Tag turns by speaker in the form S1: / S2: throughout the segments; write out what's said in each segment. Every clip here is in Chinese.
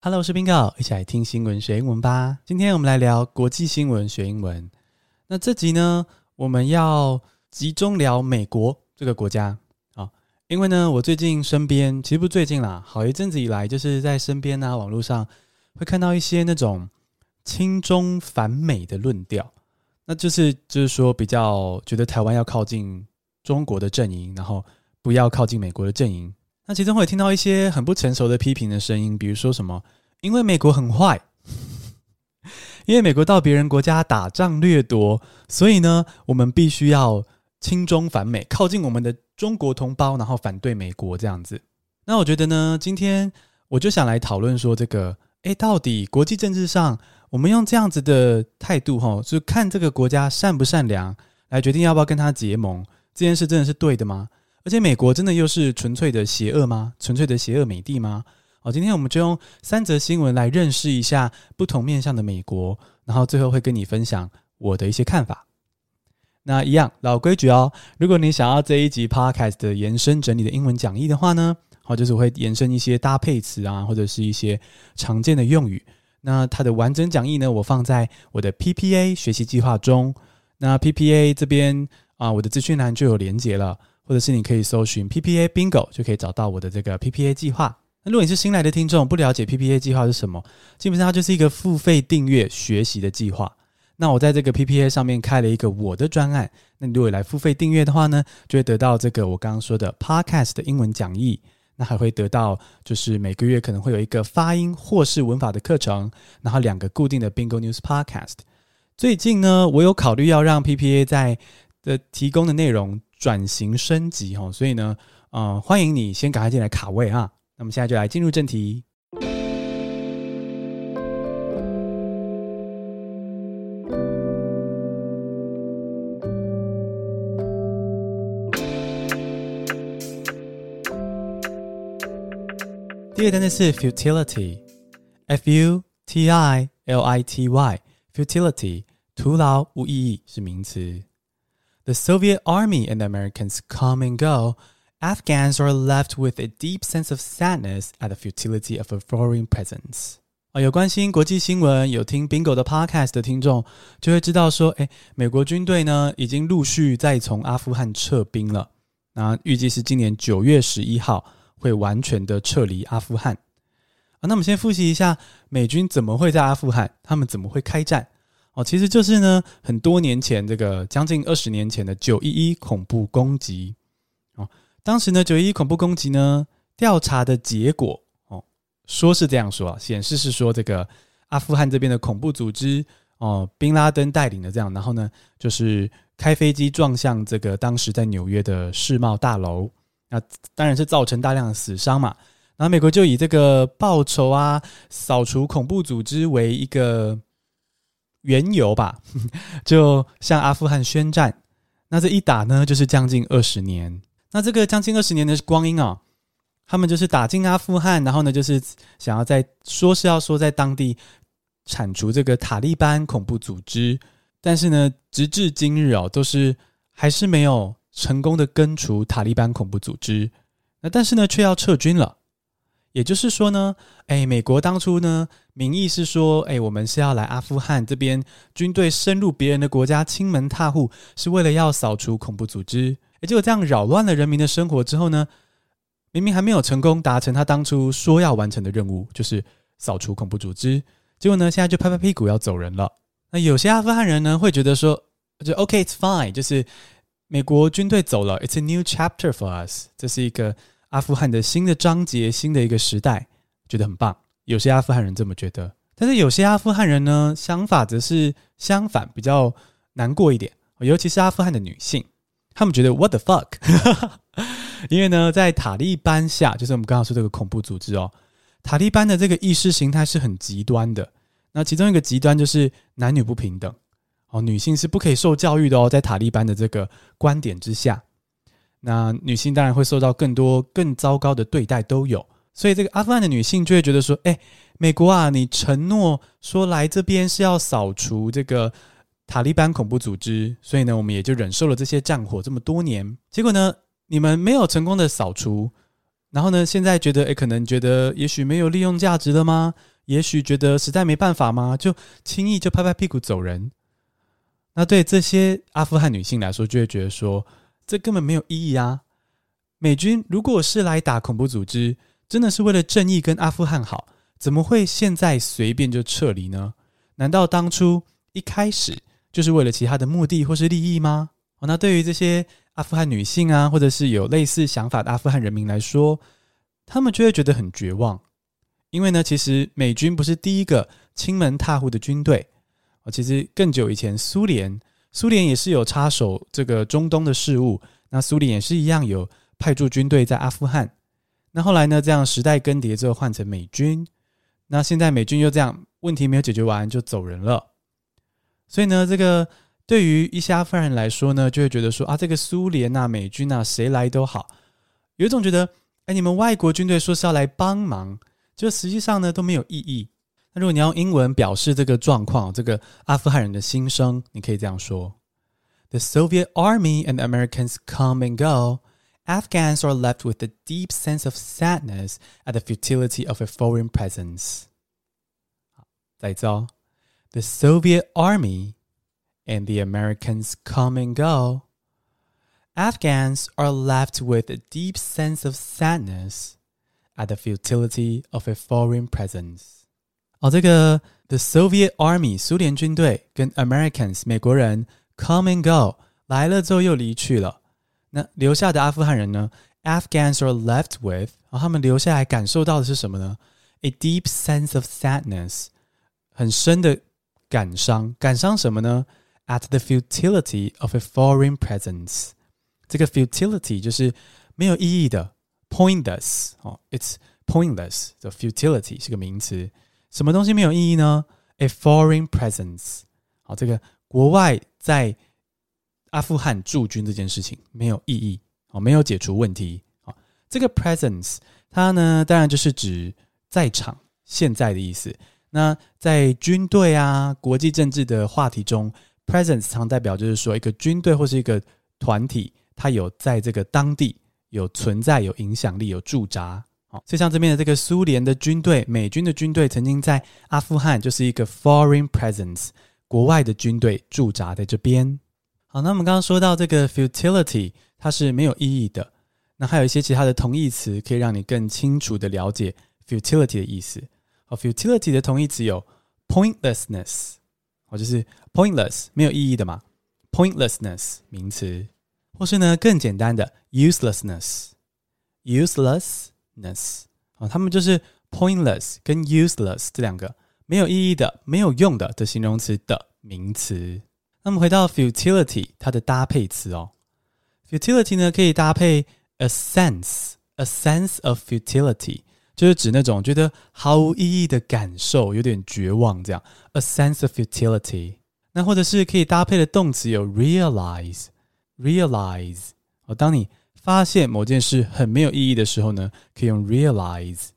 S1: Hello，我是 Bingo，一起来听新闻学英文吧。今天我们来聊国际新闻学英文。那这集呢，我们要集中聊美国这个国家啊，因为呢，我最近身边其实不最近啦，好一阵子以来，就是在身边啊，网络上会看到一些那种亲中反美的论调，那就是就是说比较觉得台湾要靠近中国的阵营，然后不要靠近美国的阵营。那其中会听到一些很不成熟的批评的声音，比如说什么，因为美国很坏，因为美国到别人国家打仗掠夺，所以呢，我们必须要亲中反美，靠近我们的中国同胞，然后反对美国这样子。那我觉得呢，今天我就想来讨论说，这个，诶，到底国际政治上，我们用这样子的态度，哈，就看这个国家善不善良，来决定要不要跟他结盟，这件事真的是对的吗？而且美国真的又是纯粹的邪恶吗？纯粹的邪恶美帝吗？好，今天我们就用三则新闻来认识一下不同面向的美国，然后最后会跟你分享我的一些看法。那一样老规矩哦，如果你想要这一集 podcast 的延伸整理的英文讲义的话呢，好，就是我会延伸一些搭配词啊，或者是一些常见的用语。那它的完整讲义呢，我放在我的 PPA 学习计划中。那 PPA 这边啊，我的资讯栏就有连结了。或者是你可以搜寻 PPA Bingo 就可以找到我的这个 PPA 计划。那如果你是新来的听众，不了解 PPA 计划是什么，基本上它就是一个付费订阅学习的计划。那我在这个 PPA 上面开了一个我的专案。那你如果来付费订阅的话呢，就会得到这个我刚刚说的 Podcast 的英文讲义。那还会得到就是每个月可能会有一个发音或是文法的课程，然后两个固定的 Bingo News Podcast。最近呢，我有考虑要让 PPA 在的提供的内容。转型升级哈，所以呢，呃，欢迎你先赶快进来卡位哈。那么现在就来进入正题。第一个单词是 futility，f u t i l i t y，futility，徒劳无意义是名词。The Soviet Army and the Americans come and go. Afghans are left with a deep sense of sadness at the futility of a foreign presence. 啊，有关心国际新闻、有听 Bingo 的 Podcast 的听众就会知道说，诶，美国军队呢已经陆续在从阿富汗撤兵了。那预计是今年九月十一号会完全的撤离阿富汗。啊，那我们先复习一下美军怎么会在阿富汗，他们怎么会开战？ 哦，其实就是呢，很多年前，这个将近二十年前的九一一恐怖攻击。哦，当时呢，九一一恐怖攻击呢，调查的结果，哦，说是这样说啊，显示是说这个阿富汗这边的恐怖组织，哦，宾拉登带领的这样，然后呢，就是开飞机撞向这个当时在纽约的世贸大楼，那当然是造成大量的死伤嘛。然后美国就以这个报仇啊，扫除恐怖组织为一个。缘由吧，就向阿富汗宣战。那这一打呢，就是将近二十年。那这个将近二十年的光阴啊，他们就是打进阿富汗，然后呢，就是想要在说是要说在当地铲除这个塔利班恐怖组织，但是呢，直至今日哦，都是还是没有成功的根除塔利班恐怖组织。那但是呢，却要撤军了。也就是说呢，哎，美国当初呢，名义是说，哎，我们是要来阿富汗这边军队深入别人的国家，亲门踏户，是为了要扫除恐怖组织。哎，结果这样扰乱了人民的生活之后呢，明明还没有成功达成他当初说要完成的任务，就是扫除恐怖组织。结果呢，现在就拍拍屁股要走人了。那有些阿富汗人呢，会觉得说，就 OK，it's fine，就是美国军队走了，it's a new chapter for us，这是一个。阿富汗的新的章节，新的一个时代，觉得很棒。有些阿富汗人这么觉得，但是有些阿富汗人呢，想法则是相反，比较难过一点。尤其是阿富汗的女性，她们觉得 What the fuck？因为呢，在塔利班下，就是我们刚刚说这个恐怖组织哦，塔利班的这个意识形态是很极端的。那其中一个极端就是男女不平等哦，女性是不可以受教育的哦，在塔利班的这个观点之下。那女性当然会受到更多更糟糕的对待，都有。所以这个阿富汗的女性就会觉得说：“哎，美国啊，你承诺说来这边是要扫除这个塔利班恐怖组织，所以呢，我们也就忍受了这些战火这么多年。结果呢，你们没有成功的扫除，然后呢，现在觉得，诶，可能觉得也许没有利用价值了吗？也许觉得实在没办法吗？就轻易就拍拍屁股走人？那对这些阿富汗女性来说，就会觉得说，这根本没有意义啊！美军如果是来打恐怖组织，真的是为了正义跟阿富汗好，怎么会现在随便就撤离呢？难道当初一开始就是为了其他的目的或是利益吗？哦，那对于这些阿富汗女性啊，或者是有类似想法的阿富汗人民来说，他们就会觉得很绝望，因为呢，其实美军不是第一个亲门踏户的军队，哦，其实更久以前，苏联，苏联也是有插手这个中东的事务，那苏联也是一样有。派驻军队在阿富汗，那后来呢？这样时代更迭之后换成美军，那现在美军又这样问题没有解决完就走人了，所以呢，这个对于一些阿富汗人来说呢，就会觉得说啊，这个苏联啊、美军啊，谁来都好，有一种觉得，哎，你们外国军队说是要来帮忙，就实际上呢都没有意义。那如果你要用英文表示这个状况，这个阿富汗人的心声，你可以这样说：The Soviet Army and the Americans come and go. Afghans are left with a deep sense of sadness at the futility of a foreign presence. 再一次哦，The Soviet Army and the Americans come and go. Afghans are left with a deep sense of sadness at the futility of a foreign presence. 哦，这个 The Soviet Army 苏联军队跟 Americans 美国人 come and go 来了之后又离去了。那留下的阿富汗人呢？Afghans are left with，然后他们留下来感受到的是什么呢？A deep sense of sadness，很深的感伤。感伤什么呢？At the futility of a foreign presence，这个 futility 就是没有意义的，pointless 哦，it's pointless。The futility 是个名词， 什么东西没有意义呢？A foreign presence，好，这个国外在。阿富汗驻军这件事情没有意义哦，没有解除问题好。这个 presence 它呢，当然就是指在场、现在的意思。那在军队啊、国际政治的话题中，presence 常代表就是说一个军队或是一个团体，它有在这个当地有存在、有影响力、有驻扎。好，就像这边的这个苏联的军队、美军的军队曾经在阿富汗，就是一个 foreign presence，国外的军队驻扎在这边。好，那我们刚刚说到这个 futility，它是没有意义的。那还有一些其他的同义词，可以让你更清楚的了解 futility 的意思。好，futility 的同义词有 pointlessness，哦，就是 pointless 没有意义的嘛，pointlessness 名词，或是呢更简单的 uselessness，useless uselessness，uselessness，哦，他们就是 pointless 跟 useless 这两个没有意义的、没有用的的形容词的名词。那么回到 futility，它的搭配词哦，futility 呢可以搭配 a sense，a sense of futility，就是指那种觉得毫无意义的感受，有点绝望这样，a sense of futility。那或者是可以搭配的动词有 realize，realize。哦，当你发现某件事很没有意义的时候呢，可以用 realize。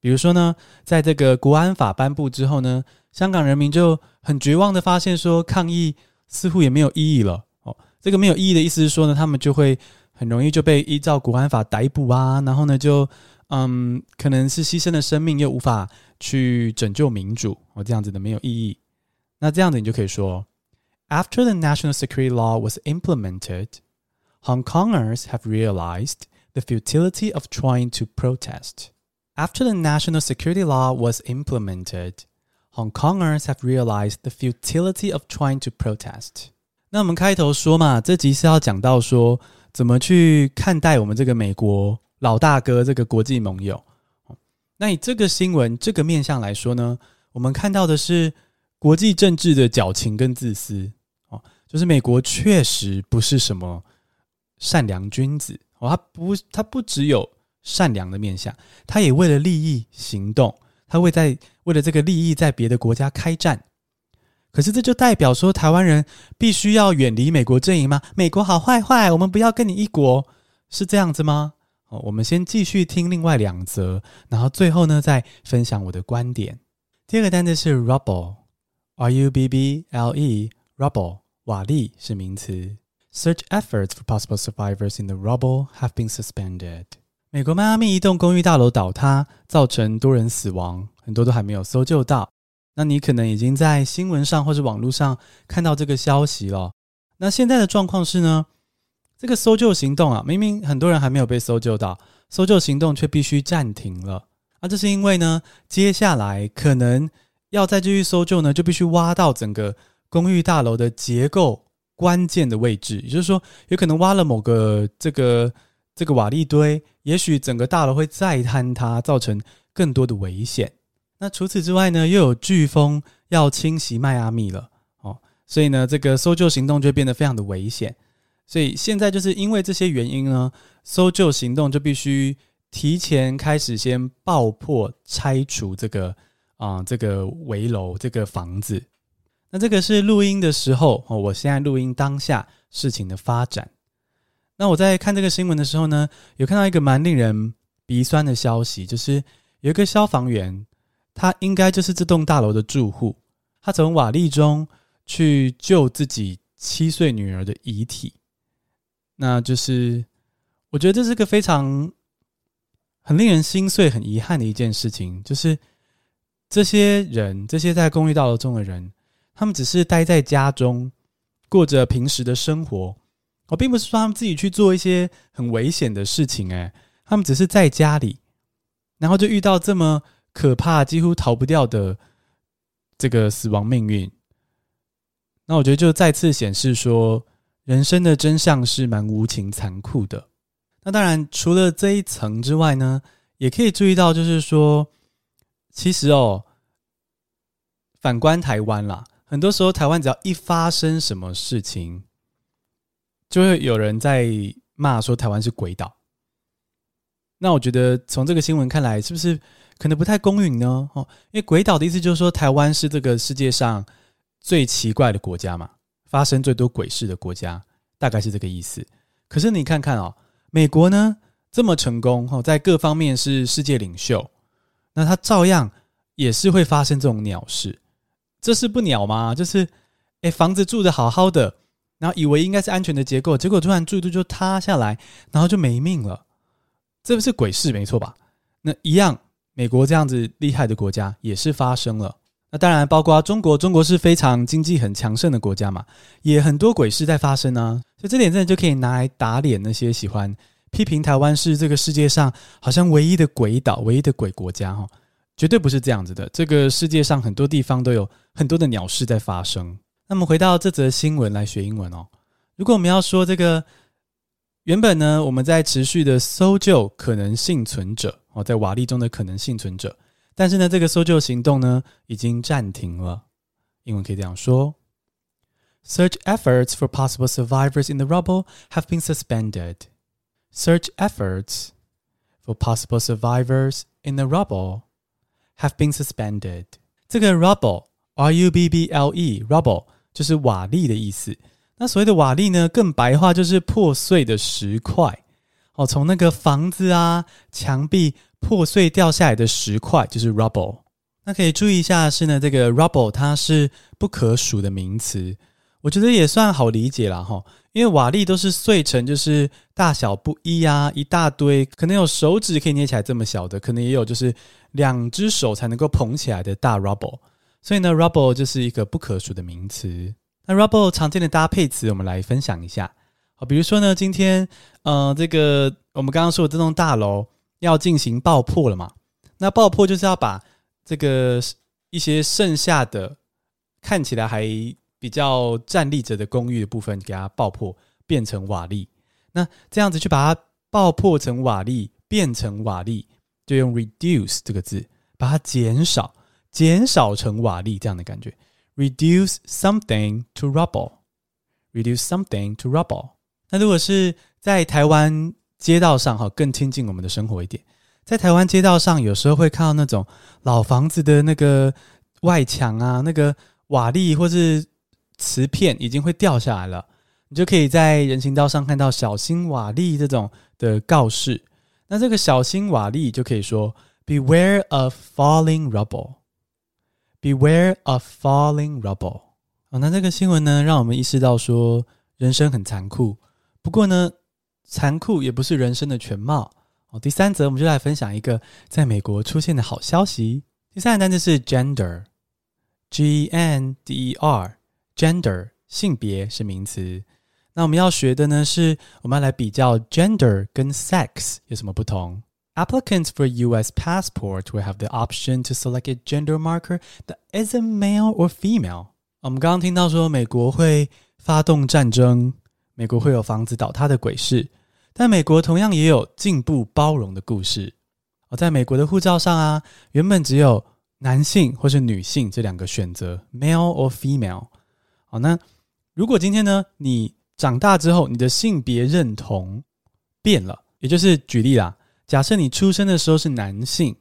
S1: 比如说呢，在这个国安法颁布之后呢，香港人民就很绝望的发现说，抗议。似乎也没有意义了哦。这个没有意义的意思是说呢，他们就会很容易就被依照国安法逮捕啊，然后呢就嗯，可能是牺牲了生命，又无法去拯救民主哦，这样子的没有意义。那这样子你就可以说，After the national security law was implemented, Hong Kongers have realized the futility of trying to protest. After the national security law was implemented. Hong Kongers have realized the futility of trying to protest。那我们开头说嘛，这集是要讲到说怎么去看待我们这个美国老大哥这个国际盟友。那以这个新闻这个面向来说呢，我们看到的是国际政治的矫情跟自私哦，就是美国确实不是什么 善良君子哦，他不，他不只有善良的面相，他也为了利益行动。他会在为了这个利益在别的国家开战，可是这就代表说台湾人必须要远离美国阵营吗？美国好坏坏，我们不要跟你一国，是这样子吗？哦，我们先继续听另外两则，然后最后呢再分享我的观点。第二个单词是 rubble，r u b b l e，rubble，瓦砾是名词。Search efforts for possible survivors in the rubble have been suspended。美国迈阿密一栋公寓大楼倒塌，造成多人死亡，很多都还没有搜救到。那你可能已经在新闻上或是网络上看到这个消息了。那现在的状况是呢，这个搜救行动啊，明明很多人还没有被搜救到，搜救行动却必须暂停了。啊，这是因为呢，接下来可能要再继续搜救呢，就必须挖到整个公寓大楼的结构关键的位置，也就是说，有可能挖了某个这个这个瓦砾堆，也许整个大楼会再坍塌，造成更多的危险。那除此之外呢，又有飓风要侵袭迈阿密了哦，所以呢，这个搜救行动就变得非常的危险。所以现在就是因为这些原因呢，搜救行动就必须提前开始，先爆破拆除这个啊、这个危楼这个房子。那这个是录音的时候哦，我现在录音当下事情的发展。那我在看这个新闻的时候呢，有看到一个蛮令人鼻酸的消息，就是有一个消防员。他应该就是这栋大楼的住户，他从瓦砾中去救自己七岁女儿的遗体，那就是我觉得这是个非常很令人心碎、很遗憾的一件事情。就是这些人，这些在公寓大楼中的人，他们只是待在家中，过着平时的生活。我并不是说他们自己去做一些很危险的事情，诶，他们只是在家里，然后就遇到这么。可怕，几乎逃不掉的这个死亡命运。那我觉得就再次显示说，人生的真相是蛮无情残酷的。那当然，除了这一层之外呢，也可以注意到，就是说，其实哦，反观台湾啦，很多时候台湾只要一发生什么事情，就会有人在骂说台湾是鬼岛。那我觉得从这个新闻看来，是不是？可能不太公允呢，哦，因为鬼岛的意思就是说台湾是这个世界上最奇怪的国家嘛，发生最多鬼事的国家，大概是这个意思。可是你看看哦，美国呢这么成功，哦，在各方面是世界领袖，那它照样也是会发生这种鸟事，这是不鸟吗？就是，哎，房子住得好好的，然后以为应该是安全的结构，结果突然住一住就塌下来，然后就没命了，这不是鬼事没错吧？那一样。美国这样子厉害的国家也是发生了，那当然包括中国，中国是非常经济很强盛的国家嘛，也很多鬼事在发生啊，所以这点真的就可以拿来打脸那些喜欢批评台湾是这个世界上好像唯一的鬼岛、唯一的鬼国家哈，绝对不是这样子的，这个世界上很多地方都有很多的鸟事在发生。那么回到这则新闻来学英文哦，如果我们要说这个。原本呢，我们在持续的搜救可能幸存者哦，在瓦砾中的可能幸存者，但是呢，这个搜救行动呢已经暂停了。英文可以这样说：Search efforts for possible survivors in the rubble have been suspended. Search efforts for possible survivors in the rubble have been suspended. 这个 rubble，R-U-B-B-L-E，rubble 就是瓦砾的意思。那所谓的瓦砾呢，更白话就是破碎的石块哦，从那个房子啊、墙壁破碎掉下来的石块就是 rubble。那可以注意一下是呢，这个 rubble 它是不可数的名词，我觉得也算好理解了哈，因为瓦砾都是碎成就是大小不一啊，一大堆，可能有手指可以捏起来这么小的，可能也有就是两只手才能够捧起来的大 rubble，所以呢，rubble 就是一个不可数的名词。那 rubble 常见的搭配词，我们来分享一下。好，比如说呢，今天，呃，这个我们刚刚说的这栋大楼要进行爆破了嘛？那爆破就是要把这个一些剩下的看起来还比较站立着的公寓的部分给它爆破，变成瓦砾。那这样子去把它爆破成瓦砾，变成瓦砾，就用 reduce 这个字，把它减少，减少成瓦砾这样的感觉。Reduce something to rubble. Reduce something to rubble. 那如果是在台湾街道上，哈，更亲近我们的生活一点，在台湾街道上，有时候会看到那种老房子的那个外墙啊，那个瓦砾或是瓷片已经会掉下来了，你就可以在人行道上看到“小心瓦砾”这种的告示。那这个“小心瓦砾”就可以说 “Beware of falling rubble”。Beware of falling rubble。哦，那这个新闻呢，让我们意识到说，人生很残酷。不过呢，残酷也不是人生的全貌。哦，第三则我们就来分享一个在美国出现的好消息。第三个单词是 gender，G N D E R，gender 性别是名词。那我们要学的呢是，我们要来比较 gender 跟 sex 有什么不同。Applicants for U.S. passport will have the option to select a gender marker that isn't male or female。我们刚刚听到说美国会发动战争，美国会有房子倒塌的鬼事。但美国同样也有进步包容的故事。哦，在美国的护照上啊，原本只有男性或是女性这两个选择，male or female。好，那如果今天呢，你长大之后，你的性别认同变了，也就是举例啦，假设你出生的时候是男性，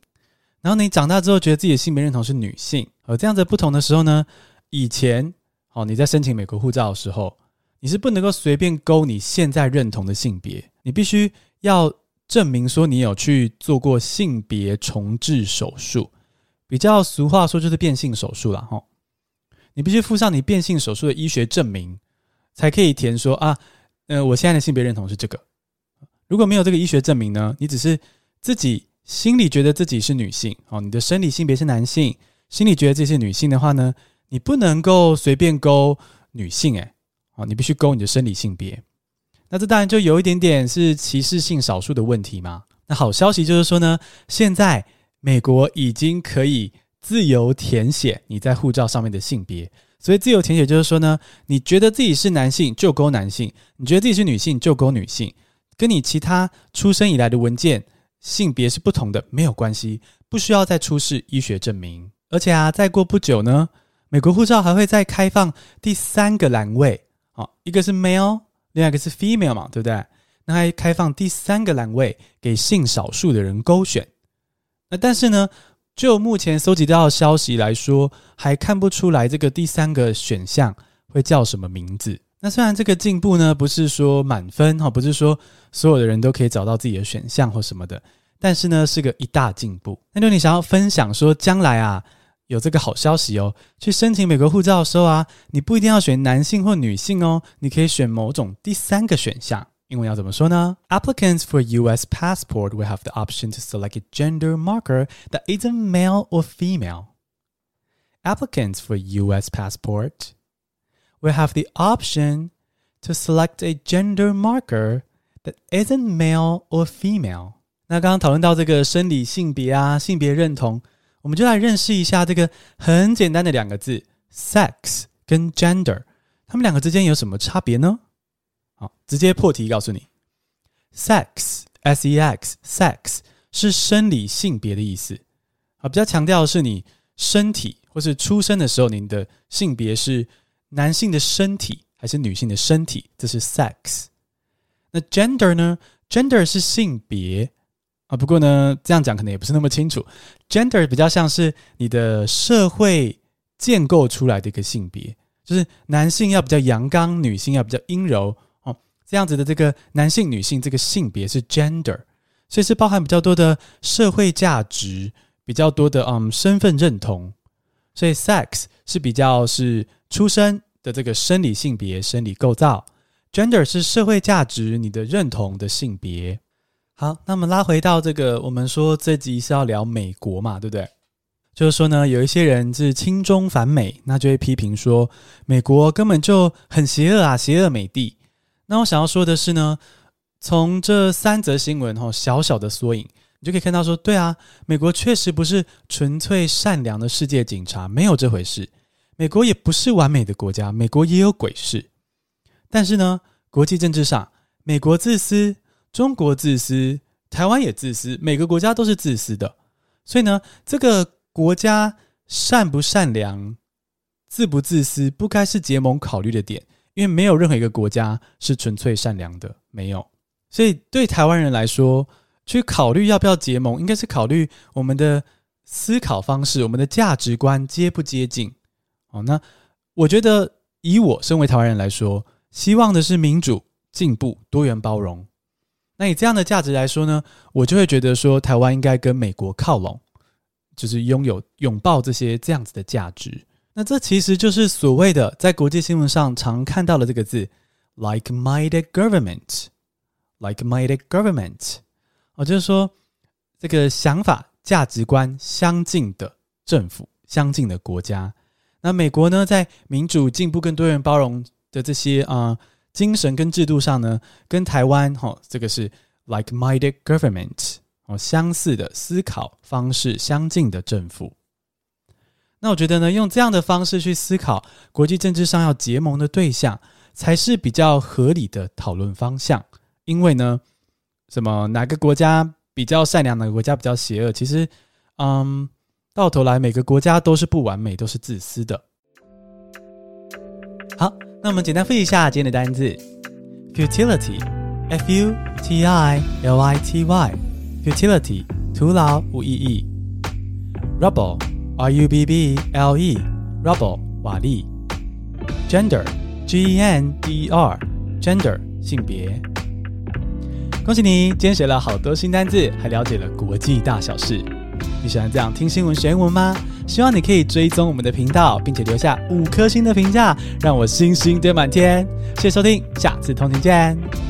S1: 然后你长大之后觉得自己的性别认同是女性，而这样子不同的时候呢，以前，哦，你在申请美国护照的时候，你是不能够随便勾你现在认同的性别。你必须要证明说你有去做过性别重置手术，比较俗话说就是变性手术了哈。你必须附上你变性手术的医学证明，才可以填说啊，呃，我现在的性别认同是这个。如果没有这个医学证明呢，你只是自己心里觉得自己是女性哦，你的生理性别是男性，心里觉得自己是女性的话呢，你不能够随便勾女性诶，哦，你必须勾你的生理性别。那这当然就有一点点是歧视性少数的问题嘛。那好消息就是说呢，现在美国已经可以自由填写你在护照上面的性别。所以自由填写就是说呢，你觉得自己是男性就勾男性，你觉得自己是女性就勾女性，跟你其他出生以来的文件性别是不同的没有关系，不需要再出示医学证明。而且啊，再过不久呢，美国护照还会再开放第三个栏位，好，一个是 male。另外一个是 female 嘛，对不对？那还开放第三个栏位给性少数的人勾选。那但是呢，就目前搜集到的消息来说，还看不出来这个第三个选项会叫什么名字。那虽然这个进步呢，不是说满分哈，不是说所有的人都可以找到自己的选项或什么的，但是呢，是个一大进步。那如果你想要分享说将来啊，有这个好消息哦！去申请美国护照的时候啊，你不一定要选男性或女性哦，你可以选某种第三个选项。英文要怎么说呢？Applicants for U.S. passport will have the option to select a gender marker that isn't male or female. Applicants for U.S. passport will have the option to select a gender marker that isn't male or female. 那刚刚讨论到这个生理性别啊，性别认同。我们就来认识一下这个很简单的两个字，sex 跟 gender，它们两个之间有什么差别呢？ 好，直接破题告诉你，sex，s-e-x，sex 是生理性别的意思，啊，比较强调的是你身体或是出生的时候，你的性别是男性的身体还是女性的身体，这是 sex。那 gender 呢？gender 是性别。啊，不过呢，这样讲可能也不是那么清楚。Gender 比较像是你的社会建构出来的一个性别，就是男性要比较阳刚，女性要比较阴柔，这样子的这个男性、女性这个性别是 Gender，所以是包含比较多的社会价值，比较多的嗯身份认同。所以 Sex 是比较是出生的这个生理性别、生理构造，Gender 是社会价值、你的认同的性别。好，那么拉回到这个，我们说这集是要聊美国嘛，对不对？就是说呢，有一些人是亲中反美，那就会批评说美国根本就很邪恶啊，邪恶美帝。那我想要说的是呢，从这三则新闻哈，小小的缩影，你就可以看到说，对啊，美国确实不是纯粹善良的世界警察，没有这回事。美国也不是完美的国家，美国也有鬼事。但是呢，国际政治上，美国自私。中国自私，台湾也自私，每个国家都是自私的。所以呢，这个国家善不善良、自不自私，不该是结盟考虑的点，因为没有任何一个国家是纯粹善良的，没有。所以对台湾人来说，去考虑要不要结盟，应该是考虑我们的思考方式、我们的价值观接不接近。哦，那我觉得以我身为台湾人来说，希望的是民主、进步、多元、包容。那以这样的价值来说呢，我就会觉得说，台湾应该跟美国靠拢，就是拥有拥抱这些这样子的价值。那这其实就是所谓的在国际新闻上常看到的这个字，like-minded government，like-minded government。哦，就是说这个想法、价值观相近的政府、相近的国家。那美国呢，在民主、进步、跟多元包容的这些啊、精神跟制度上呢，跟台湾哈、哦，这个是 like-minded government 哦，相似的思考方式、相近的政府。那我觉得呢，用这样的方式去思考国际政治上要结盟的对象，才是比较合理的讨论方向。因为呢，什么哪个国家比较善良，哪个国家比较邪恶？其实，嗯。到头来，每个国家都是不完美，都是自私的。好，那我们简单复习一下今天的单字：futility，f-u-t-i-l-i-t-y，futility，徒劳无意义 R U B B L E, rubble 瓦礫；gender，g-e-n-d-e-r，gender，性别。恭喜你，今天学了好多新单字，还了解了国际大小事。你喜欢这样听新闻学英文吗？希望你可以追踪我们的频道，并且留下五颗星的评价，让我星星堆满天。谢谢收听，下次通勤见。